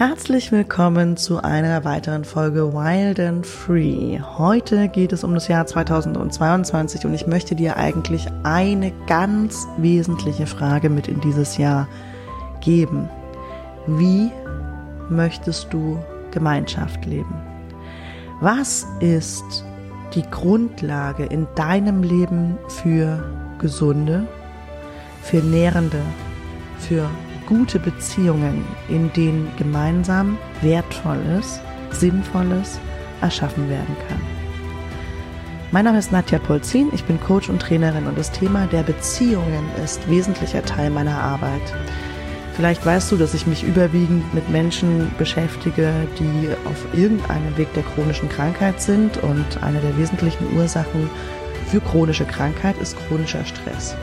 Herzlich willkommen zu einer weiteren Folge Wild and Free. Heute geht es um das Jahr 2022 und ich möchte dir eigentlich eine ganz wesentliche Frage mit in dieses Jahr geben. Wie möchtest du Gemeinschaft leben? Was ist die Grundlage in deinem Leben für gesunde, für nährende, für gute Beziehungen, in denen gemeinsam Wertvolles, Sinnvolles erschaffen werden kann. Mein Name ist Nadja Polzin, ich bin Coach und Trainerin und das Thema der Beziehungen ist wesentlicher Teil meiner Arbeit. Vielleicht weißt du, dass ich mich überwiegend mit Menschen beschäftige, die auf irgendeinem Weg der chronischen Krankheit sind und eine der wesentlichen Ursachen für chronische Krankheit ist chronischer Stress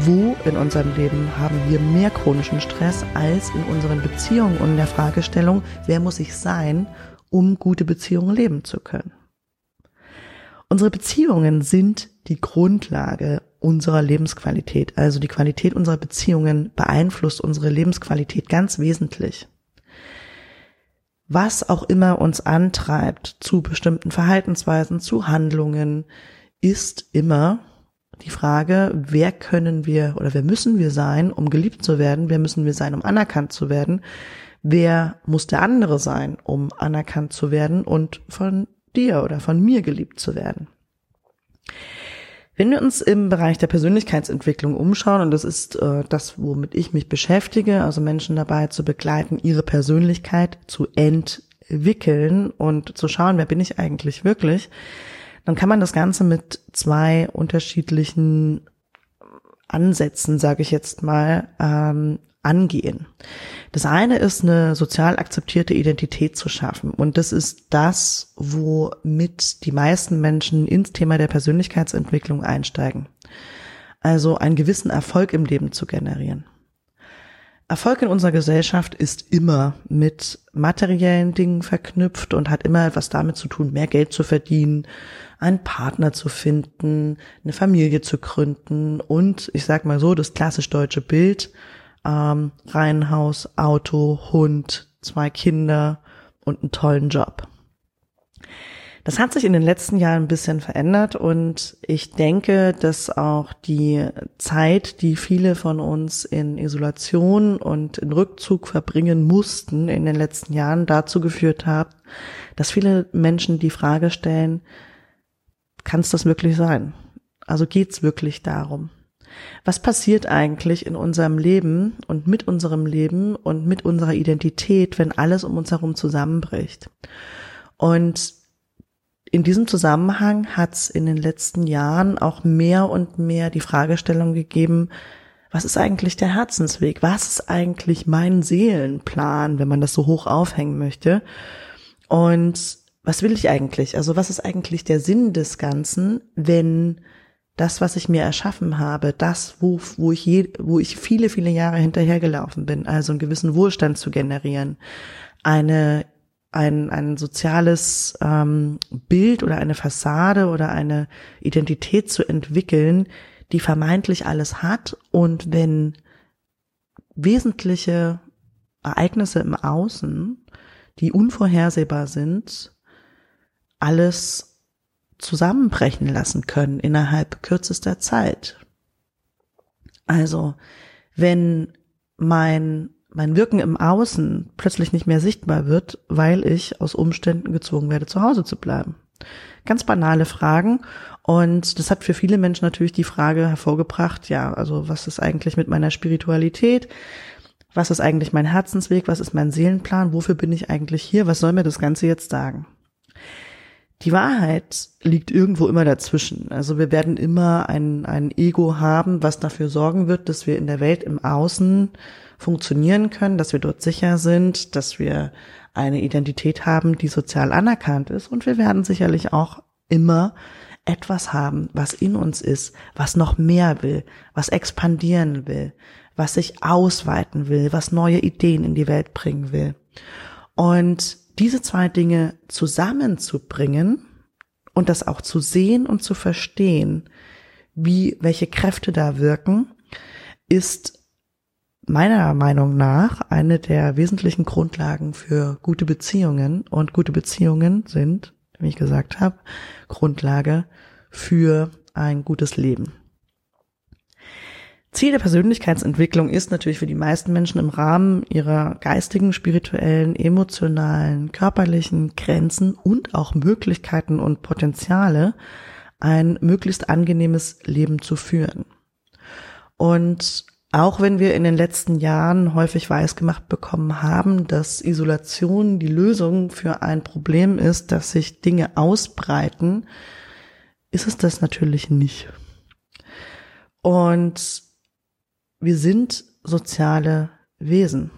wo in unserem Leben haben wir mehr chronischen Stress als in unseren Beziehungen und in der Fragestellung, wer muss ich sein, um gute Beziehungen leben zu können. Unsere Beziehungen sind die Grundlage unserer Lebensqualität. Also die Qualität unserer Beziehungen beeinflusst unsere Lebensqualität ganz wesentlich. Was auch immer uns antreibt zu bestimmten Verhaltensweisen, zu Handlungen, ist immer die Frage, wer können wir oder wer müssen wir sein, um geliebt zu werden? Wer müssen wir sein, um anerkannt zu werden? Wer muss der andere sein, um anerkannt zu werden und von dir oder von mir geliebt zu werden? Wenn wir uns im Bereich der Persönlichkeitsentwicklung umschauen, und das ist äh, das, womit ich mich beschäftige, also Menschen dabei zu begleiten, ihre Persönlichkeit zu entwickeln und zu schauen, wer bin ich eigentlich wirklich, dann kann man das Ganze mit zwei unterschiedlichen Ansätzen, sage ich jetzt mal, ähm, angehen. Das eine ist eine sozial akzeptierte Identität zu schaffen. Und das ist das, womit die meisten Menschen ins Thema der Persönlichkeitsentwicklung einsteigen. Also einen gewissen Erfolg im Leben zu generieren. Erfolg in unserer Gesellschaft ist immer mit materiellen Dingen verknüpft und hat immer etwas damit zu tun, mehr Geld zu verdienen, einen Partner zu finden, eine Familie zu gründen und ich sag mal so, das klassisch deutsche Bild, ähm, Reihenhaus, Auto, Hund, zwei Kinder und einen tollen Job. Das hat sich in den letzten Jahren ein bisschen verändert und ich denke, dass auch die Zeit, die viele von uns in Isolation und in Rückzug verbringen mussten in den letzten Jahren, dazu geführt hat, dass viele Menschen die Frage stellen, kann es das wirklich sein? Also geht's wirklich darum? Was passiert eigentlich in unserem Leben und mit unserem Leben und mit unserer Identität, wenn alles um uns herum zusammenbricht? Und in diesem Zusammenhang hat es in den letzten Jahren auch mehr und mehr die Fragestellung gegeben, was ist eigentlich der Herzensweg? Was ist eigentlich mein Seelenplan, wenn man das so hoch aufhängen möchte? Und was will ich eigentlich? Also was ist eigentlich der Sinn des Ganzen, wenn das, was ich mir erschaffen habe, das, wo, wo ich je, wo ich viele, viele Jahre hinterhergelaufen bin, also einen gewissen Wohlstand zu generieren, eine ein, ein soziales ähm, Bild oder eine Fassade oder eine Identität zu entwickeln, die vermeintlich alles hat und wenn wesentliche Ereignisse im Außen, die unvorhersehbar sind, alles zusammenbrechen lassen können innerhalb kürzester Zeit. Also, wenn mein mein Wirken im Außen plötzlich nicht mehr sichtbar wird, weil ich aus Umständen gezwungen werde, zu Hause zu bleiben. Ganz banale Fragen. Und das hat für viele Menschen natürlich die Frage hervorgebracht, ja, also was ist eigentlich mit meiner Spiritualität? Was ist eigentlich mein Herzensweg? Was ist mein Seelenplan? Wofür bin ich eigentlich hier? Was soll mir das Ganze jetzt sagen? Die Wahrheit liegt irgendwo immer dazwischen. Also wir werden immer ein, ein Ego haben, was dafür sorgen wird, dass wir in der Welt im Außen funktionieren können, dass wir dort sicher sind, dass wir eine Identität haben, die sozial anerkannt ist. Und wir werden sicherlich auch immer etwas haben, was in uns ist, was noch mehr will, was expandieren will, was sich ausweiten will, was neue Ideen in die Welt bringen will. Und diese zwei Dinge zusammenzubringen und das auch zu sehen und zu verstehen, wie, welche Kräfte da wirken, ist meiner Meinung nach eine der wesentlichen Grundlagen für gute Beziehungen. Und gute Beziehungen sind, wie ich gesagt habe, Grundlage für ein gutes Leben. Ziel der Persönlichkeitsentwicklung ist natürlich für die meisten Menschen im Rahmen ihrer geistigen, spirituellen, emotionalen, körperlichen Grenzen und auch Möglichkeiten und Potenziale ein möglichst angenehmes Leben zu führen. Und auch wenn wir in den letzten Jahren häufig weisgemacht bekommen haben, dass Isolation die Lösung für ein Problem ist, dass sich Dinge ausbreiten, ist es das natürlich nicht. Und wir sind soziale Wesen.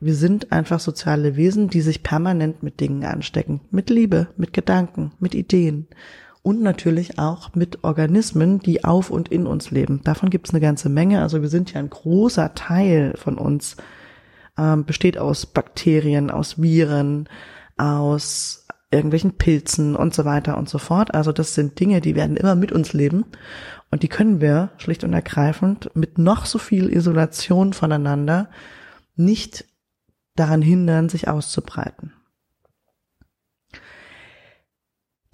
Wir sind einfach soziale Wesen, die sich permanent mit Dingen anstecken. Mit Liebe, mit Gedanken, mit Ideen und natürlich auch mit Organismen, die auf und in uns leben. Davon gibt es eine ganze Menge. Also wir sind ja ein großer Teil von uns, ähm, besteht aus Bakterien, aus Viren, aus irgendwelchen Pilzen und so weiter und so fort. Also das sind Dinge, die werden immer mit uns leben und die können wir schlicht und ergreifend mit noch so viel Isolation voneinander nicht daran hindern, sich auszubreiten.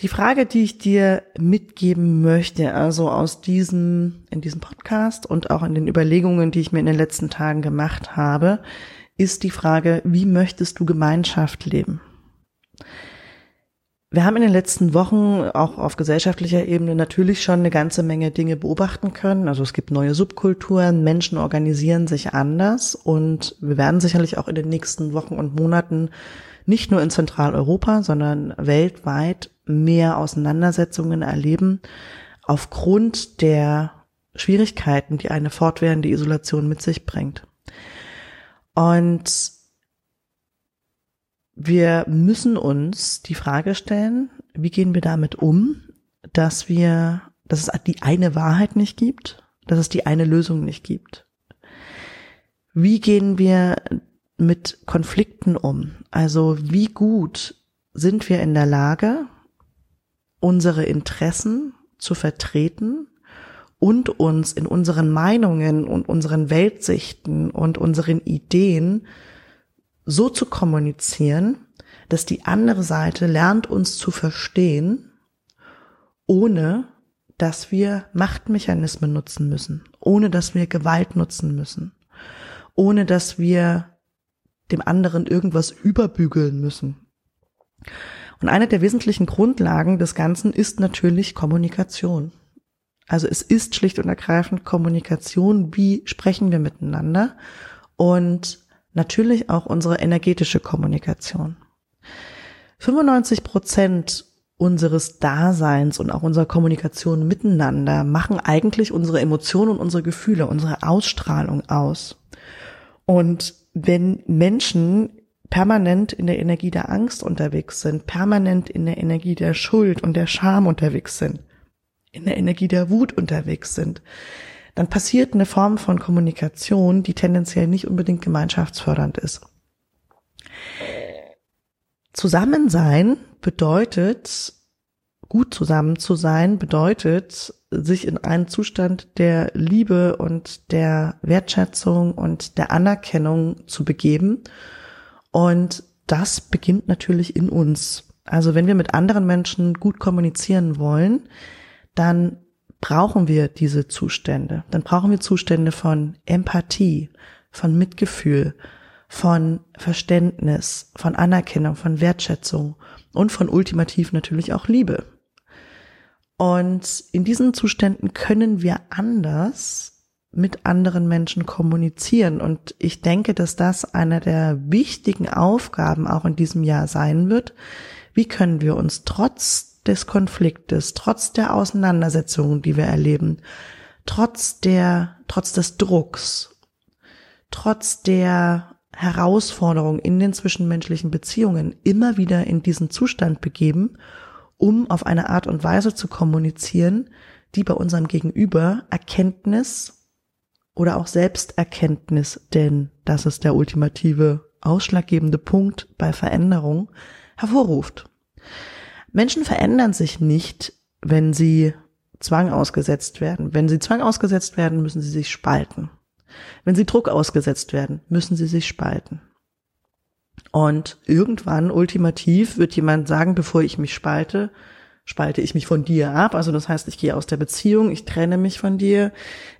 Die Frage, die ich dir mitgeben möchte, also aus diesem, in diesem Podcast und auch in den Überlegungen, die ich mir in den letzten Tagen gemacht habe, ist die Frage, wie möchtest du Gemeinschaft leben? Wir haben in den letzten Wochen auch auf gesellschaftlicher Ebene natürlich schon eine ganze Menge Dinge beobachten können. Also es gibt neue Subkulturen, Menschen organisieren sich anders und wir werden sicherlich auch in den nächsten Wochen und Monaten nicht nur in Zentraleuropa, sondern weltweit mehr Auseinandersetzungen erleben aufgrund der Schwierigkeiten, die eine fortwährende Isolation mit sich bringt. Und wir müssen uns die Frage stellen, wie gehen wir damit um, dass wir, dass es die eine Wahrheit nicht gibt, dass es die eine Lösung nicht gibt. Wie gehen wir mit Konflikten um? Also wie gut sind wir in der Lage, unsere Interessen zu vertreten und uns in unseren Meinungen und unseren Weltsichten und unseren Ideen so zu kommunizieren, dass die andere Seite lernt uns zu verstehen, ohne dass wir Machtmechanismen nutzen müssen, ohne dass wir Gewalt nutzen müssen, ohne dass wir dem anderen irgendwas überbügeln müssen. Und eine der wesentlichen Grundlagen des Ganzen ist natürlich Kommunikation. Also es ist schlicht und ergreifend Kommunikation, wie sprechen wir miteinander und natürlich auch unsere energetische Kommunikation. 95 Prozent unseres Daseins und auch unserer Kommunikation miteinander machen eigentlich unsere Emotionen und unsere Gefühle, unsere Ausstrahlung aus. Und wenn Menschen permanent in der Energie der Angst unterwegs sind, permanent in der Energie der Schuld und der Scham unterwegs sind, in der Energie der Wut unterwegs sind, dann passiert eine Form von Kommunikation, die tendenziell nicht unbedingt gemeinschaftsfördernd ist. Zusammensein bedeutet, gut zusammen zu sein, bedeutet, sich in einen Zustand der Liebe und der Wertschätzung und der Anerkennung zu begeben. Und das beginnt natürlich in uns. Also wenn wir mit anderen Menschen gut kommunizieren wollen, dann brauchen wir diese Zustände. Dann brauchen wir Zustände von Empathie, von Mitgefühl, von Verständnis, von Anerkennung, von Wertschätzung und von ultimativ natürlich auch Liebe. Und in diesen Zuständen können wir anders mit anderen Menschen kommunizieren. Und ich denke, dass das eine der wichtigen Aufgaben auch in diesem Jahr sein wird. Wie können wir uns trotz des Konfliktes, trotz der Auseinandersetzungen, die wir erleben, trotz der, trotz des Drucks, trotz der Herausforderung in den zwischenmenschlichen Beziehungen immer wieder in diesen Zustand begeben, um auf eine Art und Weise zu kommunizieren, die bei unserem Gegenüber Erkenntnis oder auch Selbsterkenntnis, denn das ist der ultimative ausschlaggebende Punkt bei Veränderung, hervorruft. Menschen verändern sich nicht, wenn sie Zwang ausgesetzt werden. Wenn sie Zwang ausgesetzt werden, müssen sie sich spalten. Wenn sie Druck ausgesetzt werden, müssen sie sich spalten. Und irgendwann, ultimativ, wird jemand sagen, bevor ich mich spalte, spalte ich mich von dir ab. Also das heißt, ich gehe aus der Beziehung, ich trenne mich von dir,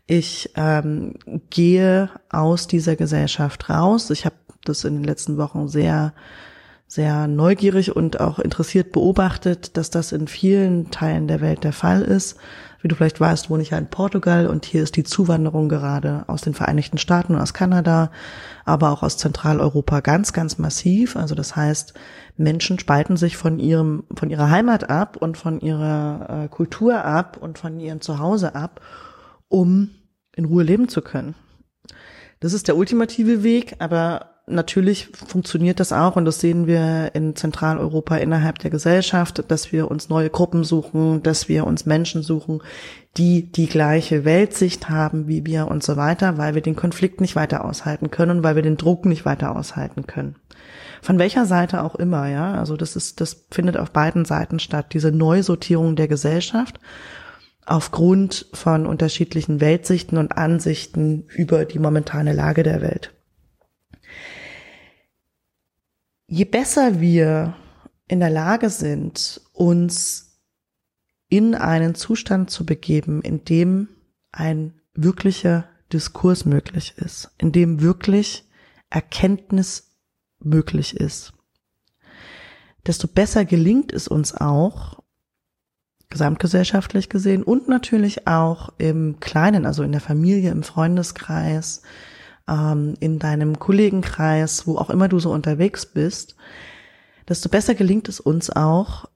ich ähm, gehe aus dieser Gesellschaft raus. Ich habe das in den letzten Wochen sehr sehr neugierig und auch interessiert beobachtet, dass das in vielen Teilen der Welt der Fall ist. Wie du vielleicht weißt, wohne ich ja in Portugal und hier ist die Zuwanderung gerade aus den Vereinigten Staaten und aus Kanada, aber auch aus Zentraleuropa ganz, ganz massiv. Also das heißt, Menschen spalten sich von ihrem, von ihrer Heimat ab und von ihrer äh, Kultur ab und von ihrem Zuhause ab, um in Ruhe leben zu können. Das ist der ultimative Weg, aber natürlich funktioniert das auch und das sehen wir in Zentraleuropa innerhalb der Gesellschaft, dass wir uns neue Gruppen suchen, dass wir uns Menschen suchen, die die gleiche Weltsicht haben wie wir und so weiter, weil wir den Konflikt nicht weiter aushalten können, weil wir den Druck nicht weiter aushalten können. Von welcher Seite auch immer, ja. Also das ist, das findet auf beiden Seiten statt, diese Neusortierung der Gesellschaft aufgrund von unterschiedlichen Weltsichten und Ansichten über die momentane Lage der Welt. Je besser wir in der Lage sind, uns in einen Zustand zu begeben, in dem ein wirklicher Diskurs möglich ist, in dem wirklich Erkenntnis möglich ist, desto besser gelingt es uns auch, gesamtgesellschaftlich gesehen und natürlich auch im Kleinen, also in der Familie, im Freundeskreis, ähm, in deinem Kollegenkreis, wo auch immer du so unterwegs bist, desto besser gelingt es uns auch,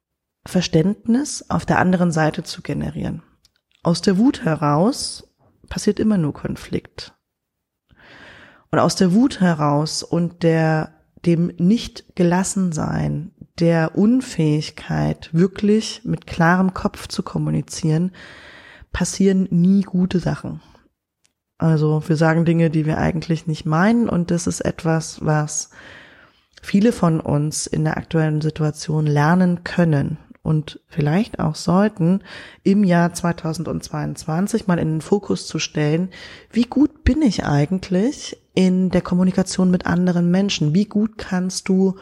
Verständnis auf der anderen Seite zu generieren. Aus der Wut heraus passiert immer nur Konflikt. Und aus der Wut heraus und der dem nicht gelassen sein, der Unfähigkeit, wirklich mit klarem Kopf zu kommunizieren, passieren nie gute Sachen. Also wir sagen Dinge, die wir eigentlich nicht meinen und das ist etwas, was viele von uns in der aktuellen Situation lernen können und vielleicht auch sollten, im Jahr 2022 mal in den Fokus zu stellen, wie gut bin ich eigentlich in der Kommunikation mit anderen Menschen? Wie gut kannst du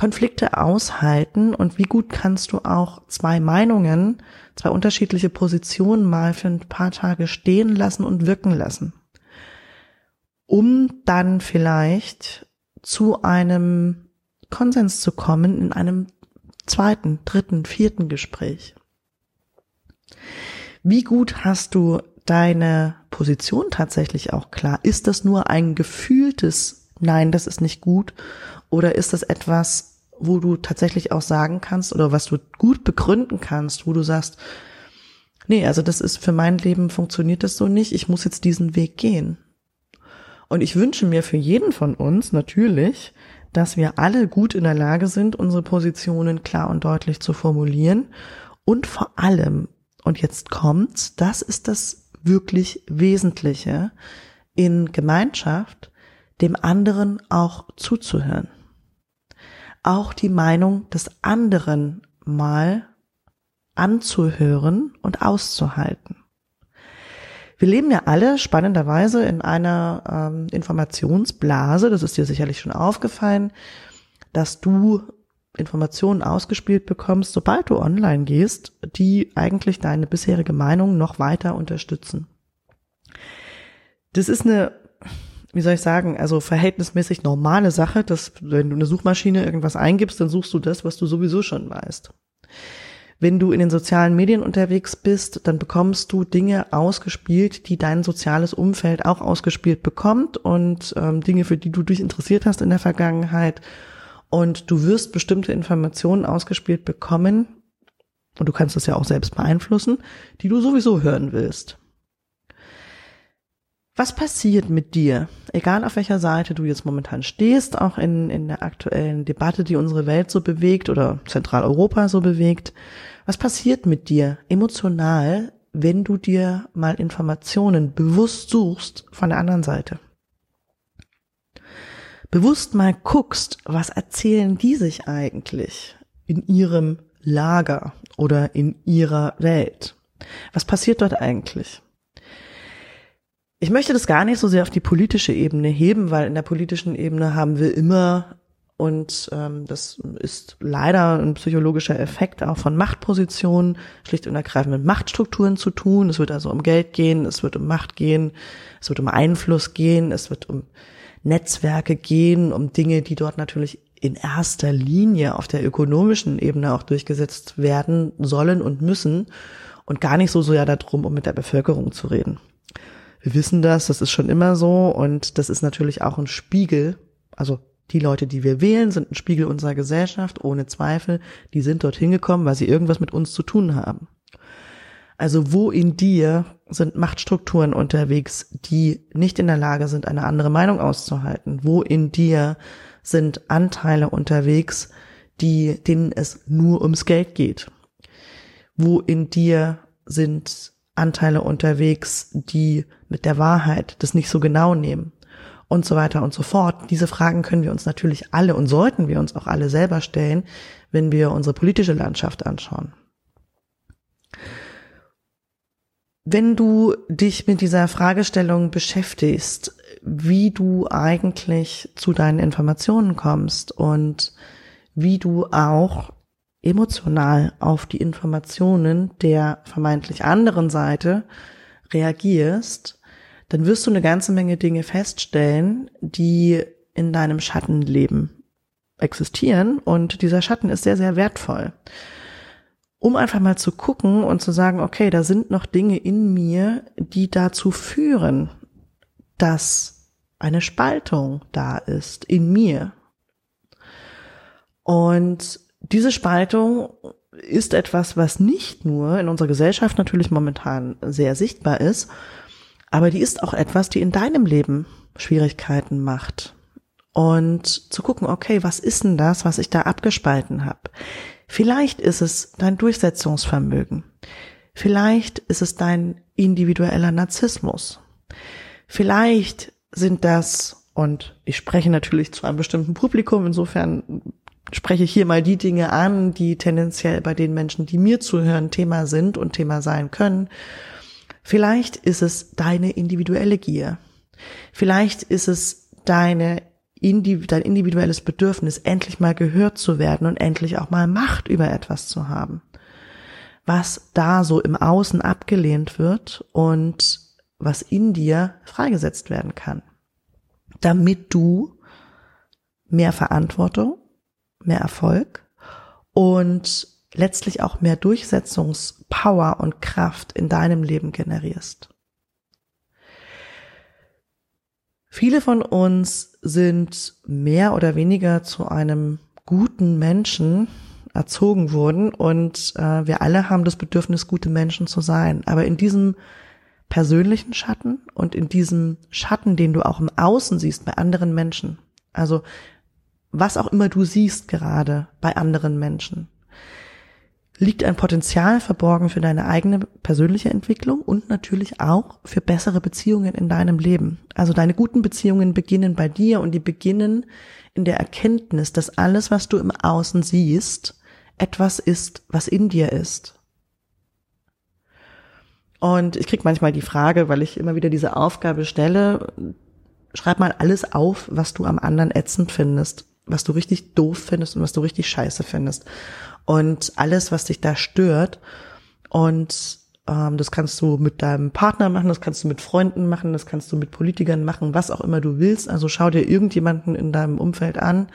Konflikte aushalten und wie gut kannst du auch zwei Meinungen, zwei unterschiedliche Positionen mal für ein paar Tage stehen lassen und wirken lassen, um dann vielleicht zu einem Konsens zu kommen in einem zweiten, dritten, vierten Gespräch. Wie gut hast du deine Position tatsächlich auch klar? Ist das nur ein gefühltes Nein, das ist nicht gut? Oder ist das etwas, wo du tatsächlich auch sagen kannst oder was du gut begründen kannst, wo du sagst, nee, also das ist für mein Leben funktioniert das so nicht, ich muss jetzt diesen Weg gehen. Und ich wünsche mir für jeden von uns natürlich, dass wir alle gut in der Lage sind, unsere Positionen klar und deutlich zu formulieren. Und vor allem, und jetzt kommt's, das ist das wirklich Wesentliche in Gemeinschaft, dem anderen auch zuzuhören auch die Meinung des anderen mal anzuhören und auszuhalten. Wir leben ja alle spannenderweise in einer ähm, Informationsblase, das ist dir sicherlich schon aufgefallen, dass du Informationen ausgespielt bekommst, sobald du online gehst, die eigentlich deine bisherige Meinung noch weiter unterstützen. Das ist eine wie soll ich sagen, also verhältnismäßig normale Sache, dass wenn du eine Suchmaschine irgendwas eingibst, dann suchst du das, was du sowieso schon weißt. Wenn du in den sozialen Medien unterwegs bist, dann bekommst du Dinge ausgespielt, die dein soziales Umfeld auch ausgespielt bekommt und ähm, Dinge, für die du dich interessiert hast in der Vergangenheit. Und du wirst bestimmte Informationen ausgespielt bekommen, und du kannst das ja auch selbst beeinflussen, die du sowieso hören willst. Was passiert mit dir, egal auf welcher Seite du jetzt momentan stehst, auch in, in der aktuellen Debatte, die unsere Welt so bewegt oder Zentraleuropa so bewegt, was passiert mit dir emotional, wenn du dir mal Informationen bewusst suchst von der anderen Seite? Bewusst mal guckst, was erzählen die sich eigentlich in ihrem Lager oder in ihrer Welt? Was passiert dort eigentlich? Ich möchte das gar nicht so sehr auf die politische Ebene heben, weil in der politischen Ebene haben wir immer und ähm, das ist leider ein psychologischer Effekt auch von Machtpositionen, schlicht und ergreifend mit Machtstrukturen zu tun. Es wird also um Geld gehen, es wird um Macht gehen, es wird um Einfluss gehen, es wird um Netzwerke gehen, um Dinge, die dort natürlich in erster Linie auf der ökonomischen Ebene auch durchgesetzt werden sollen und müssen und gar nicht so sehr darum, um mit der Bevölkerung zu reden. Wir wissen das, das ist schon immer so und das ist natürlich auch ein Spiegel, also die Leute, die wir wählen, sind ein Spiegel unserer Gesellschaft, ohne Zweifel. Die sind dorthin gekommen, weil sie irgendwas mit uns zu tun haben. Also wo in dir sind Machtstrukturen unterwegs, die nicht in der Lage sind, eine andere Meinung auszuhalten? Wo in dir sind Anteile unterwegs, die, denen es nur ums Geld geht? Wo in dir sind Anteile unterwegs, die mit der Wahrheit das nicht so genau nehmen? und so weiter und so fort. Diese Fragen können wir uns natürlich alle und sollten wir uns auch alle selber stellen, wenn wir unsere politische Landschaft anschauen. Wenn du dich mit dieser Fragestellung beschäftigst, wie du eigentlich zu deinen Informationen kommst und wie du auch emotional auf die Informationen der vermeintlich anderen Seite reagierst, dann wirst du eine ganze Menge Dinge feststellen, die in deinem Schattenleben existieren und dieser Schatten ist sehr, sehr wertvoll. Um einfach mal zu gucken und zu sagen, okay, da sind noch Dinge in mir, die dazu führen, dass eine Spaltung da ist in mir. Und diese Spaltung ist etwas, was nicht nur in unserer Gesellschaft natürlich momentan sehr sichtbar ist, aber die ist auch etwas, die in deinem Leben Schwierigkeiten macht. Und zu gucken, okay, was ist denn das, was ich da abgespalten habe? Vielleicht ist es dein Durchsetzungsvermögen. Vielleicht ist es dein individueller Narzissmus. Vielleicht sind das, und ich spreche natürlich zu einem bestimmten Publikum, insofern spreche ich hier mal die Dinge an, die tendenziell bei den Menschen, die mir zuhören, Thema sind und Thema sein können. Vielleicht ist es deine individuelle Gier. Vielleicht ist es deine dein individuelles Bedürfnis, endlich mal gehört zu werden und endlich auch mal Macht über etwas zu haben. Was da so im Außen abgelehnt wird und was in dir freigesetzt werden kann. Damit du mehr Verantwortung, mehr Erfolg und letztlich auch mehr Durchsetzungspower und Kraft in deinem Leben generierst. Viele von uns sind mehr oder weniger zu einem guten Menschen erzogen worden und äh, wir alle haben das Bedürfnis, gute Menschen zu sein. Aber in diesem persönlichen Schatten und in diesem Schatten, den du auch im Außen siehst bei anderen Menschen, also was auch immer du siehst gerade bei anderen Menschen, liegt ein Potenzial verborgen für deine eigene persönliche Entwicklung und natürlich auch für bessere Beziehungen in deinem Leben. Also deine guten Beziehungen beginnen bei dir und die beginnen in der Erkenntnis, dass alles, was du im Außen siehst, etwas ist, was in dir ist. Und ich krieg manchmal die Frage, weil ich immer wieder diese Aufgabe stelle, schreib mal alles auf, was du am anderen ätzend findest, was du richtig doof findest und was du richtig scheiße findest und alles, was dich da stört. Und ähm, das kannst du mit deinem Partner machen, das kannst du mit Freunden machen, das kannst du mit Politikern machen, was auch immer du willst. Also schau dir irgendjemanden in deinem Umfeld an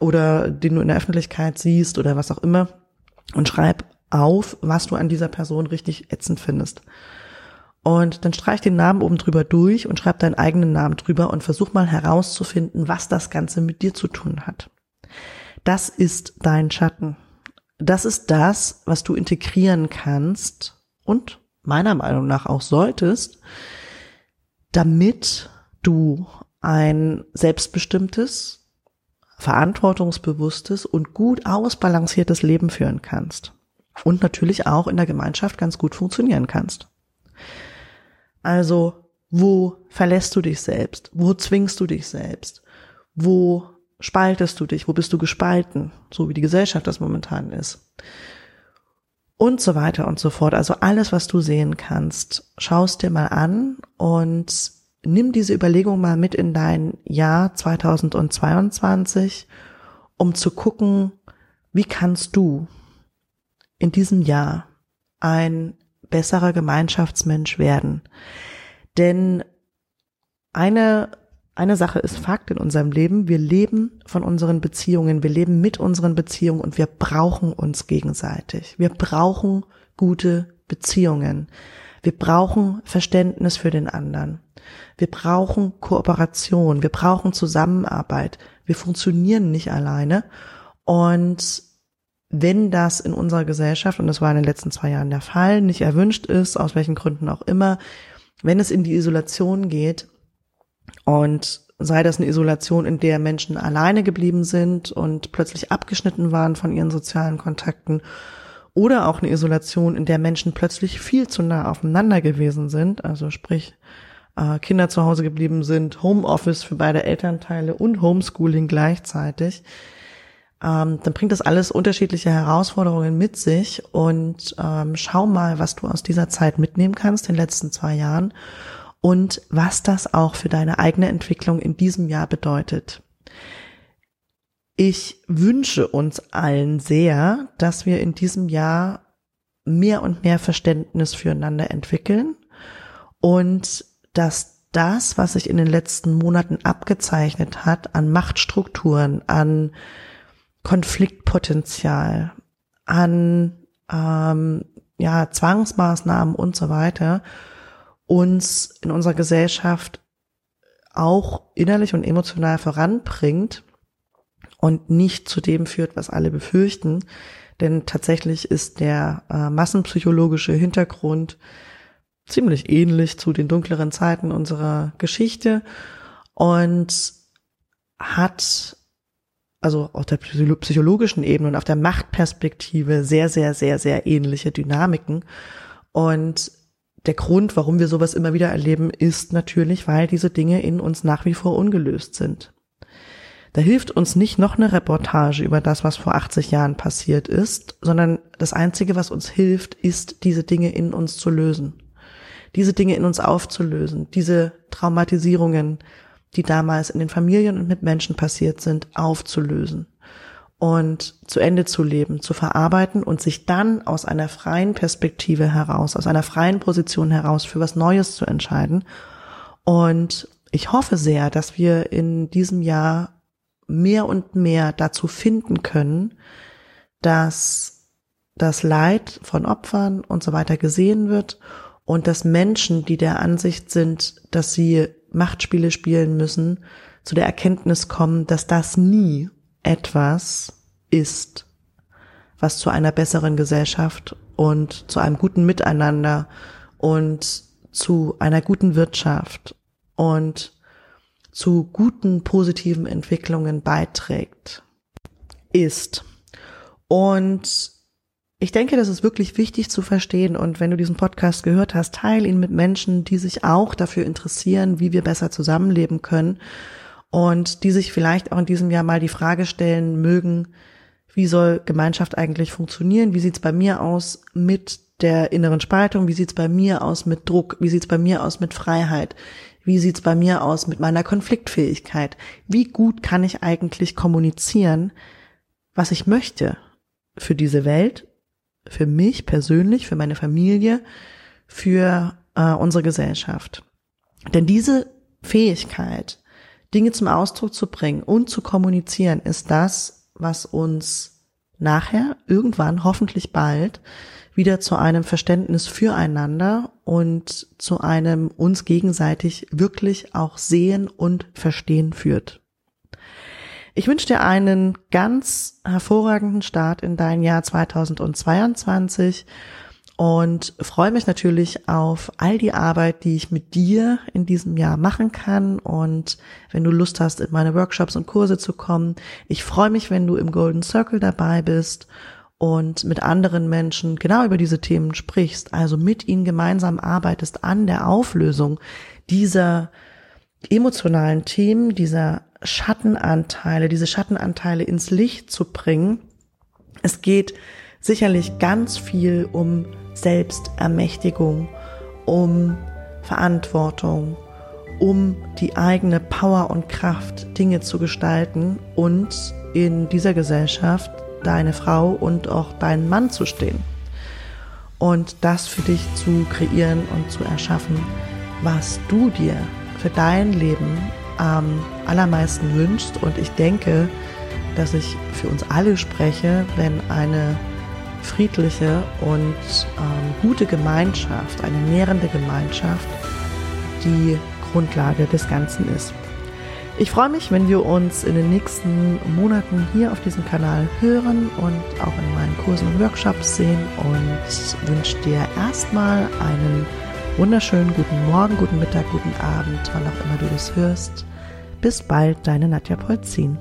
oder den du in der Öffentlichkeit siehst oder was auch immer und schreib auf, was du an dieser Person richtig ätzend findest. Und dann streich den Namen oben drüber durch und schreib deinen eigenen Namen drüber und versuch mal herauszufinden, was das Ganze mit dir zu tun hat. Das ist dein Schatten das ist das, was du integrieren kannst und meiner Meinung nach auch solltest, damit du ein selbstbestimmtes, verantwortungsbewusstes und gut ausbalanciertes Leben führen kannst. Und natürlich auch in der Gemeinschaft ganz gut funktionieren kannst. Also, wo verlässt du dich selbst? Wo zwingst du dich selbst? Wo spaltest du dich? Wo bist du gespalten? So wie die Gesellschaft das momentan ist. und so weiter und so fort. Also alles, was du sehen kannst, schaust dir mal an und nimm diese Überlegung mal mit in dein Jahr 2022, um zu gucken, wie kannst du in diesem Jahr ein besserer Gemeinschaftsmensch werden. Denn eine, eine Sache ist Fakt in unserem Leben. Wir leben von unseren Beziehungen. Wir leben mit unseren Beziehungen und wir brauchen uns gegenseitig. Wir brauchen gute Beziehungen. Wir brauchen Verständnis für den anderen. Wir brauchen Kooperation. Wir brauchen Zusammenarbeit. Wir funktionieren nicht alleine. Und wenn das in unserer Gesellschaft, und das war in den letzten zwei Jahren der Fall, nicht erwünscht ist, aus welchen Gründen auch immer, wenn es in die Isolation geht und sei das eine Isolation, in der Menschen alleine geblieben sind und plötzlich abgeschnitten waren von ihren sozialen Kontakten, oder auch eine Isolation, in der Menschen plötzlich viel zu nah aufeinander gewesen sind, also sprich äh, Kinder zu Hause geblieben sind, Homeoffice für beide Elternteile und Homeschooling gleichzeitig, ähm, dann bringt das alles unterschiedliche Herausforderungen mit sich und ähm, schau mal, was du aus dieser Zeit mitnehmen kannst, den letzten zwei Jahren und was das auch für deine eigene Entwicklung in diesem Jahr bedeutet. Ich wünsche uns allen sehr, dass wir in diesem Jahr mehr und mehr Verständnis füreinander entwickeln und dass das, was sich in den letzten Monaten abgezeichnet hat an Machtstrukturen, an Konfliktpotenzial, an ähm, ja, Zwangsmaßnahmen und so weiter uns in unserer Gesellschaft auch innerlich und emotional voranbringt und nicht zu dem führt, was alle befürchten. Denn tatsächlich ist der äh, massenpsychologische Hintergrund ziemlich ähnlich zu den dunkleren Zeiten unserer Geschichte und hat also auf der psychologischen Ebene und auf der Machtperspektive sehr, sehr, sehr, sehr ähnliche Dynamiken. Und der Grund, warum wir sowas immer wieder erleben, ist natürlich, weil diese Dinge in uns nach wie vor ungelöst sind. Da hilft uns nicht noch eine Reportage über das, was vor 80 Jahren passiert ist, sondern das Einzige, was uns hilft, ist, diese Dinge in uns zu lösen. Diese Dinge in uns aufzulösen, diese Traumatisierungen die damals in den Familien und mit Menschen passiert sind, aufzulösen und zu Ende zu leben, zu verarbeiten und sich dann aus einer freien Perspektive heraus, aus einer freien Position heraus für was Neues zu entscheiden. Und ich hoffe sehr, dass wir in diesem Jahr mehr und mehr dazu finden können, dass das Leid von Opfern und so weiter gesehen wird und dass Menschen, die der Ansicht sind, dass sie Machtspiele spielen müssen, zu der Erkenntnis kommen, dass das nie etwas ist, was zu einer besseren Gesellschaft und zu einem guten Miteinander und zu einer guten Wirtschaft und zu guten positiven Entwicklungen beiträgt, ist. Und ich denke, das ist wirklich wichtig zu verstehen und wenn du diesen Podcast gehört hast, teil ihn mit Menschen, die sich auch dafür interessieren, wie wir besser zusammenleben können und die sich vielleicht auch in diesem Jahr mal die Frage stellen mögen, wie soll Gemeinschaft eigentlich funktionieren? Wie sieht's bei mir aus mit der inneren Spaltung? Wie sieht's bei mir aus mit Druck? Wie sieht's bei mir aus mit Freiheit? Wie sieht's bei mir aus mit meiner Konfliktfähigkeit? Wie gut kann ich eigentlich kommunizieren, was ich möchte für diese Welt für mich persönlich, für meine Familie, für äh, unsere Gesellschaft. Denn diese Fähigkeit, Dinge zum Ausdruck zu bringen und zu kommunizieren, ist das, was uns nachher, irgendwann, hoffentlich bald, wieder zu einem Verständnis füreinander und zu einem uns gegenseitig wirklich auch sehen und verstehen führt. Ich wünsche dir einen ganz hervorragenden Start in dein Jahr 2022 und freue mich natürlich auf all die Arbeit, die ich mit dir in diesem Jahr machen kann. Und wenn du Lust hast, in meine Workshops und Kurse zu kommen, ich freue mich, wenn du im Golden Circle dabei bist und mit anderen Menschen genau über diese Themen sprichst, also mit ihnen gemeinsam arbeitest an der Auflösung dieser emotionalen Themen, dieser Schattenanteile, diese Schattenanteile ins Licht zu bringen. Es geht sicherlich ganz viel um Selbstermächtigung, um Verantwortung, um die eigene Power und Kraft, Dinge zu gestalten und in dieser Gesellschaft deine Frau und auch deinen Mann zu stehen. Und das für dich zu kreieren und zu erschaffen, was du dir für dein Leben am allermeisten wünschst. Und ich denke, dass ich für uns alle spreche, wenn eine friedliche und ähm, gute Gemeinschaft, eine nährende Gemeinschaft, die Grundlage des Ganzen ist. Ich freue mich, wenn wir uns in den nächsten Monaten hier auf diesem Kanal hören und auch in meinen Kursen und Workshops sehen und wünsche dir erstmal einen wunderschönen guten Morgen, guten Mittag, guten Abend, wann auch immer du das hörst. Bis bald, deine Nadja Polzin.